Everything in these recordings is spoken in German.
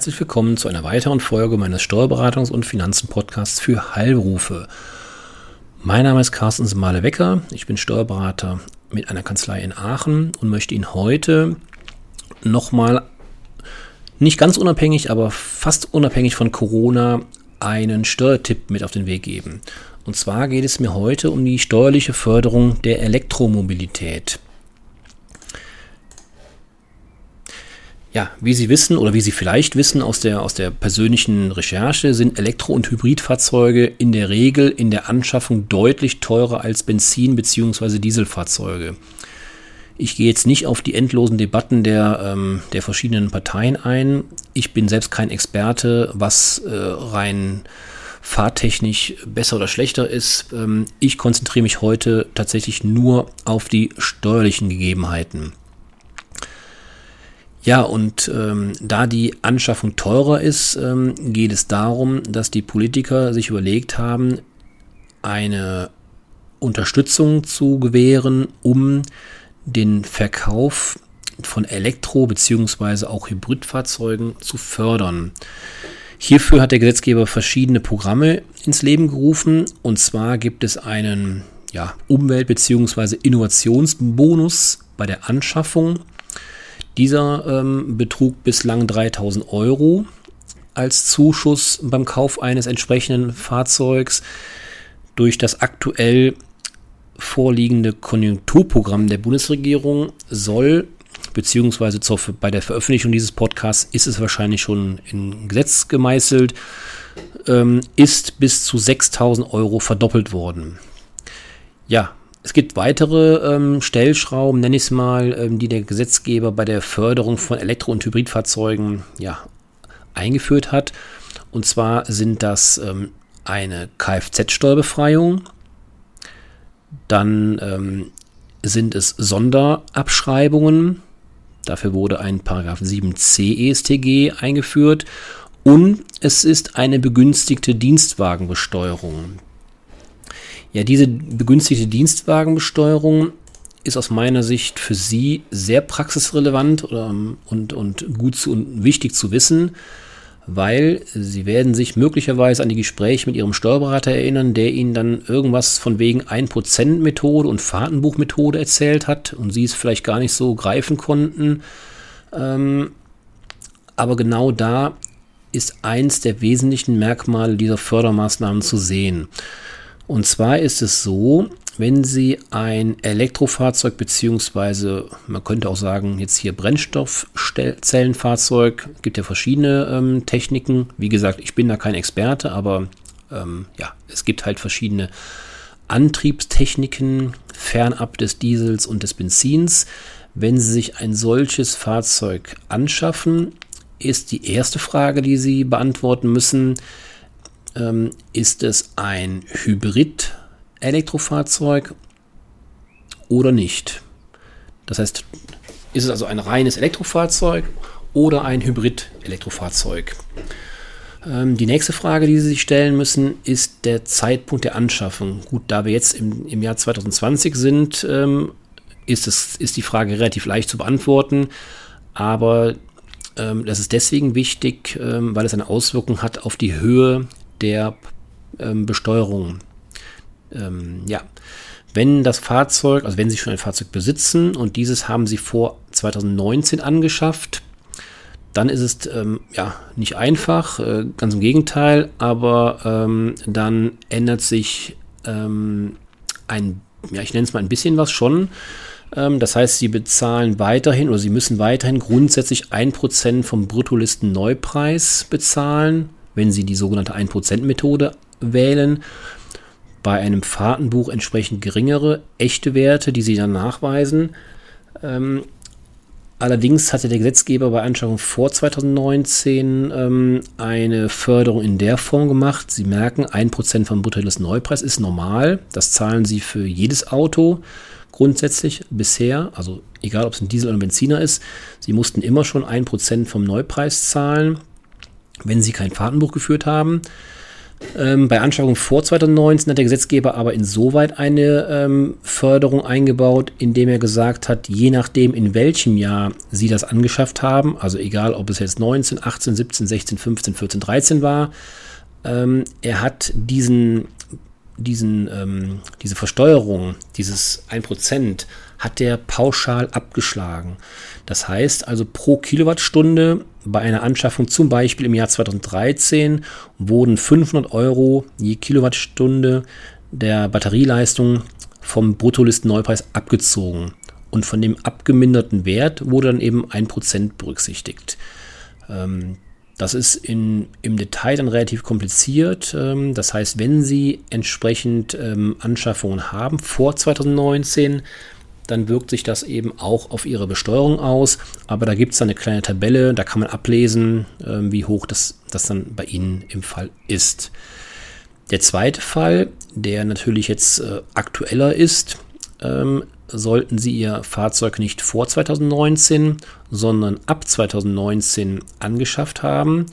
Herzlich willkommen zu einer weiteren Folge meines Steuerberatungs- und Finanzen-Podcasts für Heilberufe. Mein Name ist Carsten Semale-Wecker. Ich bin Steuerberater mit einer Kanzlei in Aachen und möchte Ihnen heute nochmal nicht ganz unabhängig, aber fast unabhängig von Corona einen Steuertipp mit auf den Weg geben. Und zwar geht es mir heute um die steuerliche Förderung der Elektromobilität. Ja, wie Sie wissen oder wie Sie vielleicht wissen aus der, aus der persönlichen Recherche, sind Elektro- und Hybridfahrzeuge in der Regel in der Anschaffung deutlich teurer als Benzin- bzw. Dieselfahrzeuge. Ich gehe jetzt nicht auf die endlosen Debatten der, ähm, der verschiedenen Parteien ein. Ich bin selbst kein Experte, was äh, rein fahrtechnisch besser oder schlechter ist. Ähm, ich konzentriere mich heute tatsächlich nur auf die steuerlichen Gegebenheiten. Ja, und ähm, da die Anschaffung teurer ist, ähm, geht es darum, dass die Politiker sich überlegt haben, eine Unterstützung zu gewähren, um den Verkauf von Elektro- bzw. auch Hybridfahrzeugen zu fördern. Hierfür hat der Gesetzgeber verschiedene Programme ins Leben gerufen. Und zwar gibt es einen ja, Umwelt- bzw. Innovationsbonus bei der Anschaffung dieser ähm, betrug bislang 3000 Euro als Zuschuss beim Kauf eines entsprechenden Fahrzeugs. Durch das aktuell vorliegende Konjunkturprogramm der Bundesregierung soll, beziehungsweise zur, bei der Veröffentlichung dieses Podcasts ist es wahrscheinlich schon in Gesetz gemeißelt, ähm, ist bis zu 6000 Euro verdoppelt worden. Ja, es gibt weitere ähm, Stellschrauben, nenne ich es mal, ähm, die der Gesetzgeber bei der Förderung von Elektro- und Hybridfahrzeugen ja, eingeführt hat. Und zwar sind das ähm, eine Kfz-Steuerbefreiung, dann ähm, sind es Sonderabschreibungen, dafür wurde ein Paragraph 7c ESTG eingeführt und es ist eine begünstigte Dienstwagenbesteuerung. Ja, diese begünstigte Dienstwagenbesteuerung ist aus meiner Sicht für Sie sehr praxisrelevant oder, und, und gut zu, und wichtig zu wissen, weil Sie werden sich möglicherweise an die Gespräche mit Ihrem Steuerberater erinnern, der Ihnen dann irgendwas von wegen 1%-Methode und Fahrtenbuchmethode erzählt hat und Sie es vielleicht gar nicht so greifen konnten. Ähm, aber genau da ist eins der wesentlichen Merkmale dieser Fördermaßnahmen zu sehen. Und zwar ist es so, wenn Sie ein Elektrofahrzeug beziehungsweise man könnte auch sagen jetzt hier Brennstoffzellenfahrzeug, gibt ja verschiedene ähm, Techniken. Wie gesagt, ich bin da kein Experte, aber ähm, ja, es gibt halt verschiedene Antriebstechniken fernab des Diesels und des Benzins. Wenn Sie sich ein solches Fahrzeug anschaffen, ist die erste Frage, die Sie beantworten müssen, ähm, ist es ein Hybrid-Elektrofahrzeug oder nicht? Das heißt, ist es also ein reines Elektrofahrzeug oder ein Hybrid-Elektrofahrzeug? Ähm, die nächste Frage, die Sie sich stellen müssen, ist der Zeitpunkt der Anschaffung. Gut, da wir jetzt im, im Jahr 2020 sind, ähm, ist, es, ist die Frage relativ leicht zu beantworten. Aber ähm, das ist deswegen wichtig, ähm, weil es eine Auswirkung hat auf die Höhe der ähm, Besteuerung. Ähm, ja, wenn das Fahrzeug, also wenn Sie schon ein Fahrzeug besitzen und dieses haben Sie vor 2019 angeschafft, dann ist es ähm, ja nicht einfach, äh, ganz im Gegenteil, aber ähm, dann ändert sich ähm, ein, ja, ich nenne es mal ein bisschen was schon. Ähm, das heißt, Sie bezahlen weiterhin oder Sie müssen weiterhin grundsätzlich 1% vom Bruttolisten-Neupreis bezahlen wenn Sie die sogenannte 1%-Methode wählen. Bei einem Fahrtenbuch entsprechend geringere echte Werte, die Sie dann nachweisen. Ähm, allerdings hatte der Gesetzgeber bei Anschaffung vor 2019 ähm, eine Förderung in der Form gemacht. Sie merken, 1% vom Bruttoinlandsneupreis ist normal. Das zahlen Sie für jedes Auto grundsätzlich bisher, also egal ob es ein Diesel oder ein Benziner ist. Sie mussten immer schon 1% vom Neupreis zahlen wenn Sie kein Fahrtenbuch geführt haben. Ähm, bei Anschaffung vor 2019 hat der Gesetzgeber aber insoweit eine ähm, Förderung eingebaut, indem er gesagt hat, je nachdem, in welchem Jahr Sie das angeschafft haben, also egal, ob es jetzt 19, 18, 17, 16, 15, 14, 13 war, ähm, er hat diesen, diesen, ähm, diese Versteuerung, dieses 1%, hat der pauschal abgeschlagen. Das heißt also pro Kilowattstunde bei einer Anschaffung zum Beispiel im Jahr 2013 wurden 500 Euro je Kilowattstunde der Batterieleistung vom Bruttolistenneupreis abgezogen. Und von dem abgeminderten Wert wurde dann eben 1% berücksichtigt. Ähm, das ist in, im Detail dann relativ kompliziert. Ähm, das heißt, wenn Sie entsprechend ähm, Anschaffungen haben vor 2019, dann wirkt sich das eben auch auf Ihre Besteuerung aus. Aber da gibt es eine kleine Tabelle, da kann man ablesen, ähm, wie hoch das, das dann bei Ihnen im Fall ist. Der zweite Fall, der natürlich jetzt äh, aktueller ist, ähm, sollten Sie Ihr Fahrzeug nicht vor 2019, sondern ab 2019 angeschafft haben.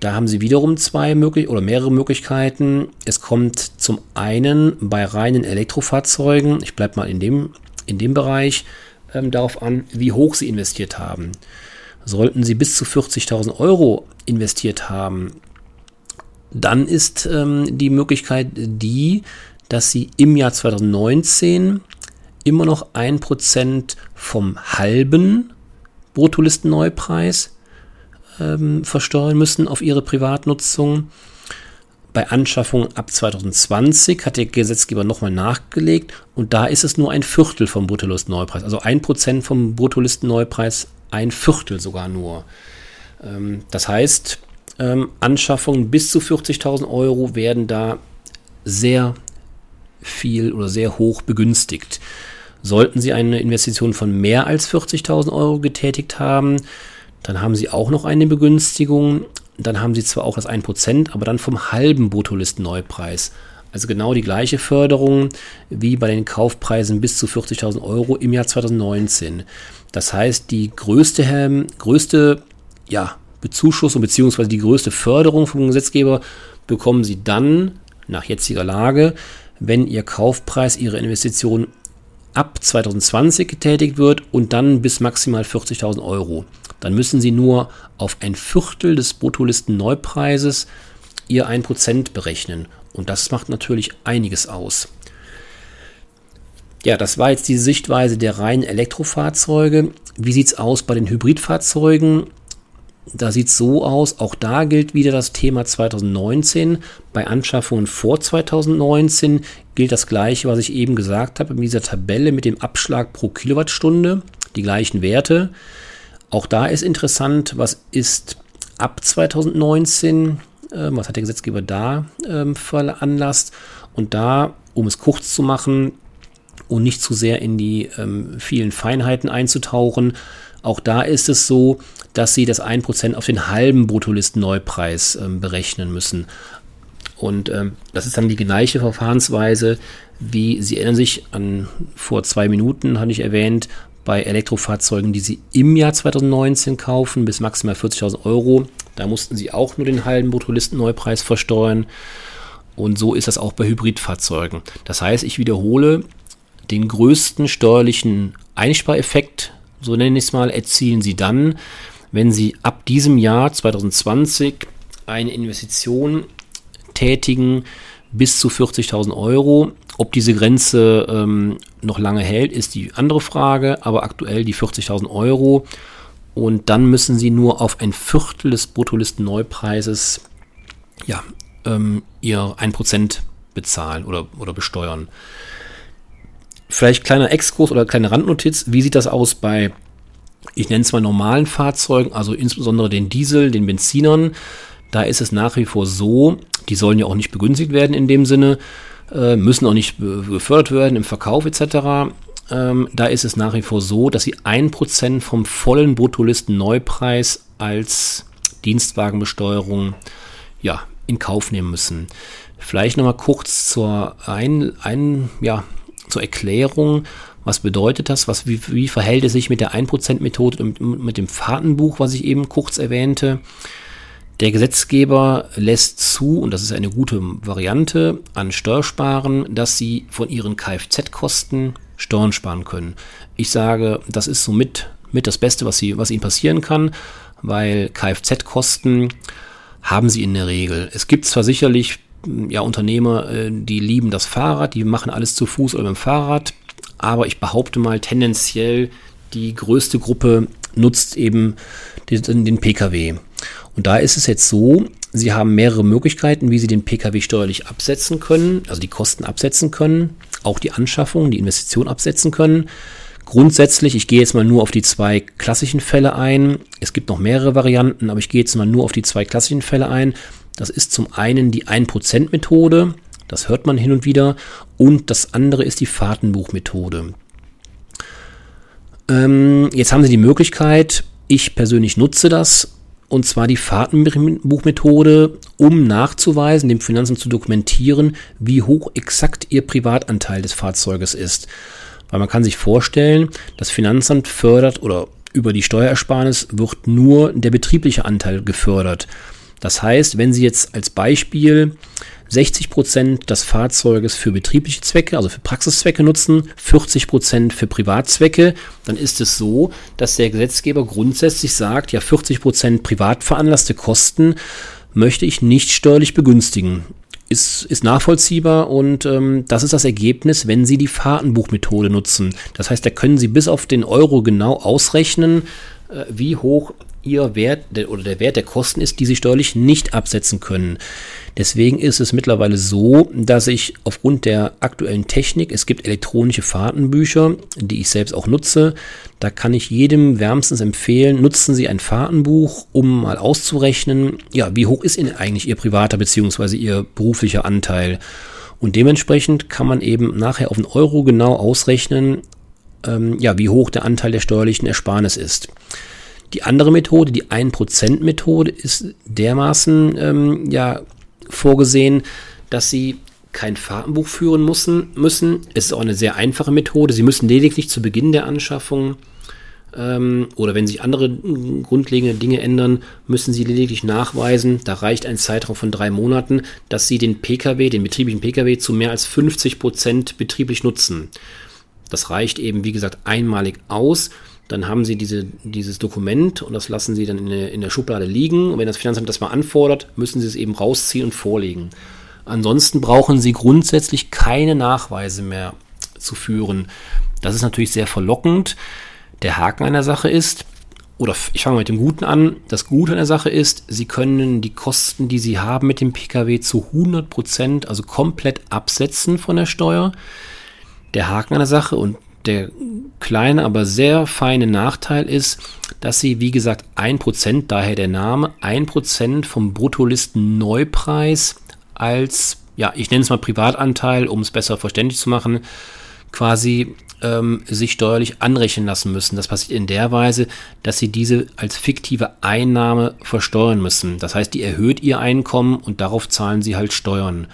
Da haben Sie wiederum zwei möglich oder mehrere Möglichkeiten. Es kommt zum einen bei reinen Elektrofahrzeugen, ich bleibe mal in dem, in dem Bereich, ähm, darauf an, wie hoch Sie investiert haben. Sollten Sie bis zu 40.000 Euro investiert haben, dann ist ähm, die Möglichkeit die, dass Sie im Jahr 2019 immer noch 1% vom halben Bruttolistenneupreis ähm, versteuern müssen auf ihre Privatnutzung. Bei Anschaffung ab 2020 hat der Gesetzgeber nochmal nachgelegt und da ist es nur ein Viertel vom Bruttolistenneupreis. Also 1% vom Bruttolistenneupreis, ein Viertel sogar nur. Ähm, das heißt, ähm, Anschaffungen bis zu 40.000 Euro werden da sehr viel oder sehr hoch begünstigt. Sollten Sie eine Investition von mehr als 40.000 Euro getätigt haben, dann haben Sie auch noch eine Begünstigung. Dann haben Sie zwar auch das 1%, aber dann vom halben Bruttolistenneupreis. Also genau die gleiche Förderung wie bei den Kaufpreisen bis zu 40.000 Euro im Jahr 2019. Das heißt, die größte, größte ja, Bezuschussung bzw. die größte Förderung vom Gesetzgeber bekommen Sie dann nach jetziger Lage, wenn Ihr Kaufpreis, Ihre Investition ab 2020 getätigt wird und dann bis maximal 40.000 Euro. Dann müssen Sie nur auf ein Viertel des Bruttolisten-Neupreises Ihr 1% berechnen. Und das macht natürlich einiges aus. Ja, das war jetzt die Sichtweise der reinen Elektrofahrzeuge. Wie sieht es aus bei den Hybridfahrzeugen? Da sieht es so aus, auch da gilt wieder das Thema 2019. Bei Anschaffungen vor 2019 gilt das gleiche, was ich eben gesagt habe, in dieser Tabelle mit dem Abschlag pro Kilowattstunde, die gleichen Werte. Auch da ist interessant, was ist ab 2019, äh, was hat der Gesetzgeber da äh, veranlasst. Und da, um es kurz zu machen und nicht zu sehr in die ähm, vielen Feinheiten einzutauchen, auch da ist es so, dass sie das 1% auf den halben Bruttolistenneupreis ähm, berechnen müssen. Und ähm, das ist dann die gleiche Verfahrensweise, wie Sie erinnern sich an vor zwei Minuten, hatte ich erwähnt, bei Elektrofahrzeugen, die Sie im Jahr 2019 kaufen, bis maximal 40.000 Euro. Da mussten Sie auch nur den halben Bruttolistenneupreis versteuern. Und so ist das auch bei Hybridfahrzeugen. Das heißt, ich wiederhole, den größten steuerlichen Einspareffekt, so nenne ich es mal, erzielen Sie dann, wenn Sie ab diesem Jahr 2020 eine Investition tätigen bis zu 40.000 Euro. Ob diese Grenze ähm, noch lange hält, ist die andere Frage, aber aktuell die 40.000 Euro. Und dann müssen Sie nur auf ein Viertel des Bruttolistennneupreises ja, ähm, Ihr 1% bezahlen oder, oder besteuern. Vielleicht kleiner Exkurs oder kleine Randnotiz. Wie sieht das aus bei ich nenne es mal normalen Fahrzeugen, also insbesondere den Diesel, den Benzinern, da ist es nach wie vor so, die sollen ja auch nicht begünstigt werden in dem Sinne, äh, müssen auch nicht gefördert werden im Verkauf etc. Ähm, da ist es nach wie vor so, dass sie 1% vom vollen Bruttolisten-Neupreis als Dienstwagenbesteuerung ja, in Kauf nehmen müssen. Vielleicht nochmal kurz zur, ein, ein, ja, zur Erklärung. Was bedeutet das? Was, wie, wie verhält es sich mit der 1%-Methode und mit dem Fahrtenbuch, was ich eben kurz erwähnte? Der Gesetzgeber lässt zu, und das ist eine gute Variante, an Steuersparen, dass sie von ihren Kfz-Kosten Steuern sparen können. Ich sage, das ist somit mit das Beste, was, sie, was ihnen passieren kann, weil Kfz-Kosten haben sie in der Regel. Es gibt zwar sicherlich ja, Unternehmer, äh, die lieben das Fahrrad, die machen alles zu Fuß oder mit dem Fahrrad, aber ich behaupte mal tendenziell die größte Gruppe nutzt eben den, den Pkw. Und da ist es jetzt so, Sie haben mehrere Möglichkeiten, wie Sie den Pkw steuerlich absetzen können, also die Kosten absetzen können, auch die Anschaffung, die Investition absetzen können. Grundsätzlich, ich gehe jetzt mal nur auf die zwei klassischen Fälle ein. Es gibt noch mehrere Varianten, aber ich gehe jetzt mal nur auf die zwei klassischen Fälle ein. Das ist zum einen die 1%-Methode, das hört man hin und wieder, und das andere ist die Fahrtenbuchmethode. Ähm, jetzt haben Sie die Möglichkeit, ich persönlich nutze das, und zwar die Fahrtenbuchmethode, um nachzuweisen, dem Finanzamt zu dokumentieren, wie hoch exakt Ihr Privatanteil des Fahrzeuges ist. Weil man kann sich vorstellen, das Finanzamt fördert oder über die Steuerersparnis wird nur der betriebliche Anteil gefördert. Das heißt, wenn Sie jetzt als Beispiel 60 Prozent des Fahrzeuges für betriebliche Zwecke, also für Praxiszwecke nutzen, 40 Prozent für Privatzwecke, dann ist es so, dass der Gesetzgeber grundsätzlich sagt, ja 40 Prozent privat veranlasste Kosten möchte ich nicht steuerlich begünstigen. Ist, ist nachvollziehbar und ähm, das ist das Ergebnis, wenn Sie die Fahrtenbuchmethode nutzen. Das heißt, da können Sie bis auf den Euro genau ausrechnen, äh, wie hoch ihr Wert der, oder der Wert der Kosten ist, die sie steuerlich nicht absetzen können. Deswegen ist es mittlerweile so, dass ich aufgrund der aktuellen Technik, es gibt elektronische Fahrtenbücher, die ich selbst auch nutze, da kann ich jedem wärmstens empfehlen, nutzen Sie ein Fahrtenbuch, um mal auszurechnen, ja, wie hoch ist Ihnen eigentlich Ihr privater bzw. Ihr beruflicher Anteil. Und dementsprechend kann man eben nachher auf den Euro genau ausrechnen, ähm, ja, wie hoch der Anteil der steuerlichen Ersparnis ist. Die andere Methode, die 1%-Methode, ist dermaßen ähm, ja, vorgesehen, dass Sie kein Fahrtenbuch führen müssen, müssen. Es ist auch eine sehr einfache Methode. Sie müssen lediglich zu Beginn der Anschaffung ähm, oder wenn sich andere grundlegende Dinge ändern, müssen Sie lediglich nachweisen, da reicht ein Zeitraum von drei Monaten, dass Sie den Pkw, den betrieblichen Pkw zu mehr als 50 Prozent betrieblich nutzen. Das reicht eben, wie gesagt, einmalig aus dann haben Sie diese, dieses Dokument und das lassen Sie dann in der, in der Schublade liegen. Und wenn das Finanzamt das mal anfordert, müssen Sie es eben rausziehen und vorlegen. Ansonsten brauchen Sie grundsätzlich keine Nachweise mehr zu führen. Das ist natürlich sehr verlockend. Der Haken an der Sache ist, oder ich fange mit dem Guten an. Das Gute an der Sache ist, Sie können die Kosten, die Sie haben mit dem Pkw zu 100 Prozent, also komplett absetzen von der Steuer. Der Haken an der Sache und der kleine, aber sehr feine Nachteil ist, dass sie, wie gesagt, 1%, daher der Name, 1% vom Bruttolisten-Neupreis als, ja, ich nenne es mal Privatanteil, um es besser verständlich zu machen, quasi ähm, sich steuerlich anrechnen lassen müssen. Das passiert in der Weise, dass sie diese als fiktive Einnahme versteuern müssen. Das heißt, die erhöht ihr Einkommen und darauf zahlen sie halt Steuern.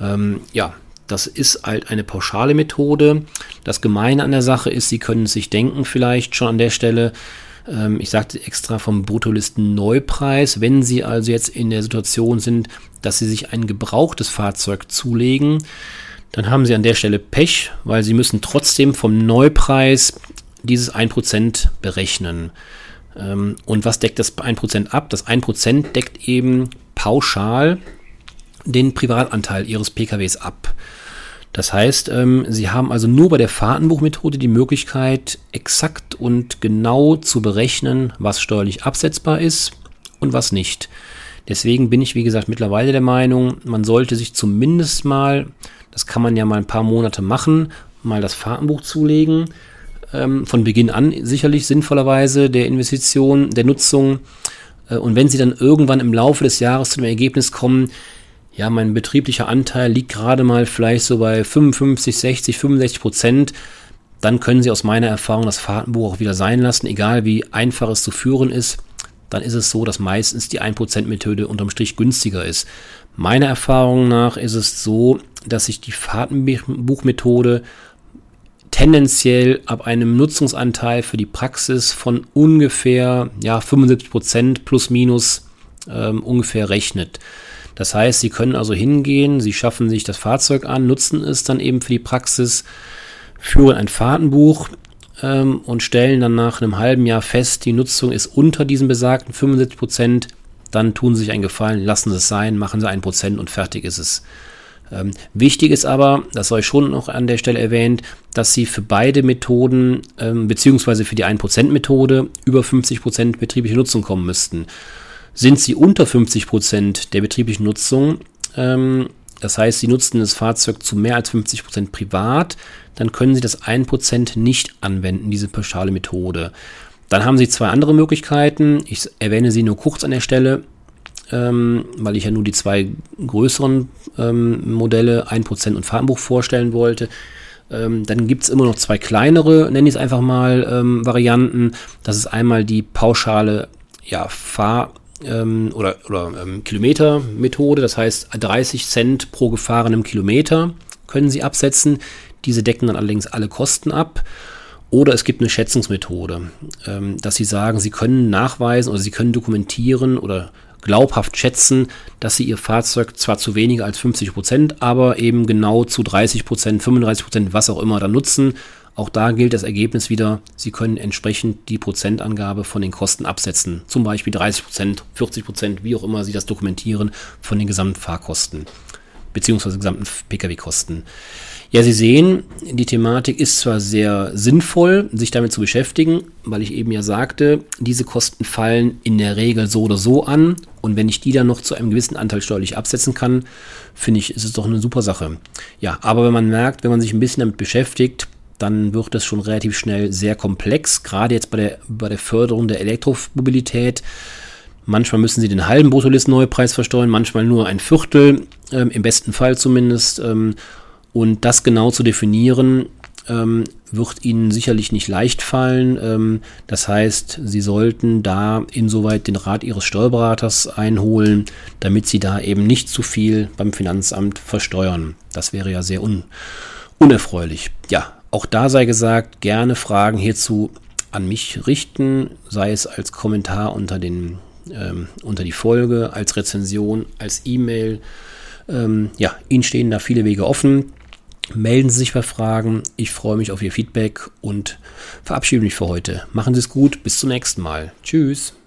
Ähm, ja, das ist halt eine pauschale Methode. Das Gemeine an der Sache ist, Sie können sich denken vielleicht schon an der Stelle, ähm, ich sagte extra vom Bruttolisten Neupreis, wenn Sie also jetzt in der Situation sind, dass Sie sich ein gebrauchtes Fahrzeug zulegen, dann haben Sie an der Stelle Pech, weil Sie müssen trotzdem vom Neupreis dieses 1% berechnen. Ähm, und was deckt das 1% ab? Das 1% deckt eben pauschal den Privatanteil Ihres PKWs ab. Das heißt, ähm, Sie haben also nur bei der Fahrtenbuchmethode die Möglichkeit, exakt und genau zu berechnen, was steuerlich absetzbar ist und was nicht. Deswegen bin ich, wie gesagt, mittlerweile der Meinung, man sollte sich zumindest mal, das kann man ja mal ein paar Monate machen, mal das Fahrtenbuch zulegen. Ähm, von Beginn an sicherlich sinnvollerweise der Investition, der Nutzung. Äh, und wenn Sie dann irgendwann im Laufe des Jahres zu dem Ergebnis kommen, ja, mein betrieblicher Anteil liegt gerade mal vielleicht so bei 55, 60, 65 Prozent, dann können Sie aus meiner Erfahrung das Fahrtenbuch auch wieder sein lassen, egal wie einfach es zu führen ist. Dann ist es so, dass meistens die 1%-Methode unterm Strich günstiger ist. Meiner Erfahrung nach ist es so, dass sich die Fahrtenbuchmethode tendenziell ab einem Nutzungsanteil für die Praxis von ungefähr ja, 75% plus minus ähm, ungefähr rechnet. Das heißt, Sie können also hingehen, Sie schaffen sich das Fahrzeug an, nutzen es dann eben für die Praxis, führen ein Fahrtenbuch ähm, und stellen dann nach einem halben Jahr fest, die Nutzung ist unter diesen besagten 75 Prozent. Dann tun Sie sich einen Gefallen, lassen Sie es sein, machen Sie ein Prozent und fertig ist es. Ähm, wichtig ist aber, das ich schon noch an der Stelle erwähnt, dass Sie für beide Methoden, ähm, beziehungsweise für die 1%-Methode, über 50% betriebliche Nutzung kommen müssten. Sind Sie unter 50% der betrieblichen Nutzung, ähm, das heißt, Sie nutzen das Fahrzeug zu mehr als 50% privat, dann können Sie das 1% nicht anwenden, diese pauschale Methode. Dann haben Sie zwei andere Möglichkeiten. Ich erwähne sie nur kurz an der Stelle ähm, weil ich ja nur die zwei größeren ähm, Modelle, 1% und Fahrtenbuch vorstellen wollte. Ähm, dann gibt es immer noch zwei kleinere, nenne ich es einfach mal, ähm, Varianten. Das ist einmal die pauschale ja, Fahr- ähm, oder, oder ähm, Kilometer-Methode. Das heißt, 30 Cent pro gefahrenem Kilometer können Sie absetzen. Diese decken dann allerdings alle Kosten ab. Oder es gibt eine Schätzungsmethode, ähm, dass Sie sagen, Sie können nachweisen oder Sie können dokumentieren oder glaubhaft schätzen, dass sie ihr Fahrzeug zwar zu weniger als 50 Prozent, aber eben genau zu 30 Prozent, 35 Prozent, was auch immer dann nutzen. Auch da gilt das Ergebnis wieder, Sie können entsprechend die Prozentangabe von den Kosten absetzen. Zum Beispiel 30 Prozent, 40 Prozent, wie auch immer Sie das dokumentieren von den gesamten Fahrkosten beziehungsweise gesamten Pkw-Kosten. Ja, Sie sehen, die Thematik ist zwar sehr sinnvoll, sich damit zu beschäftigen, weil ich eben ja sagte, diese Kosten fallen in der Regel so oder so an. Und wenn ich die dann noch zu einem gewissen Anteil steuerlich absetzen kann, finde ich, ist es doch eine super Sache. Ja, aber wenn man merkt, wenn man sich ein bisschen damit beschäftigt, dann wird es schon relativ schnell sehr komplex, gerade jetzt bei der, bei der Förderung der Elektromobilität. Manchmal müssen sie den halben Bruttolist-Neupreis versteuern, manchmal nur ein Viertel, ähm, im besten Fall zumindest. Ähm, und das genau zu definieren, ähm, wird Ihnen sicherlich nicht leicht fallen. Ähm, das heißt, Sie sollten da insoweit den Rat Ihres Steuerberaters einholen, damit Sie da eben nicht zu viel beim Finanzamt versteuern. Das wäre ja sehr un unerfreulich. Ja, auch da sei gesagt, gerne Fragen hierzu an mich richten, sei es als Kommentar unter, den, ähm, unter die Folge, als Rezension, als E-Mail. Ähm, ja, Ihnen stehen da viele Wege offen. Melden Sie sich bei Fragen. Ich freue mich auf Ihr Feedback und verabschiede mich für heute. Machen Sie es gut. Bis zum nächsten Mal. Tschüss.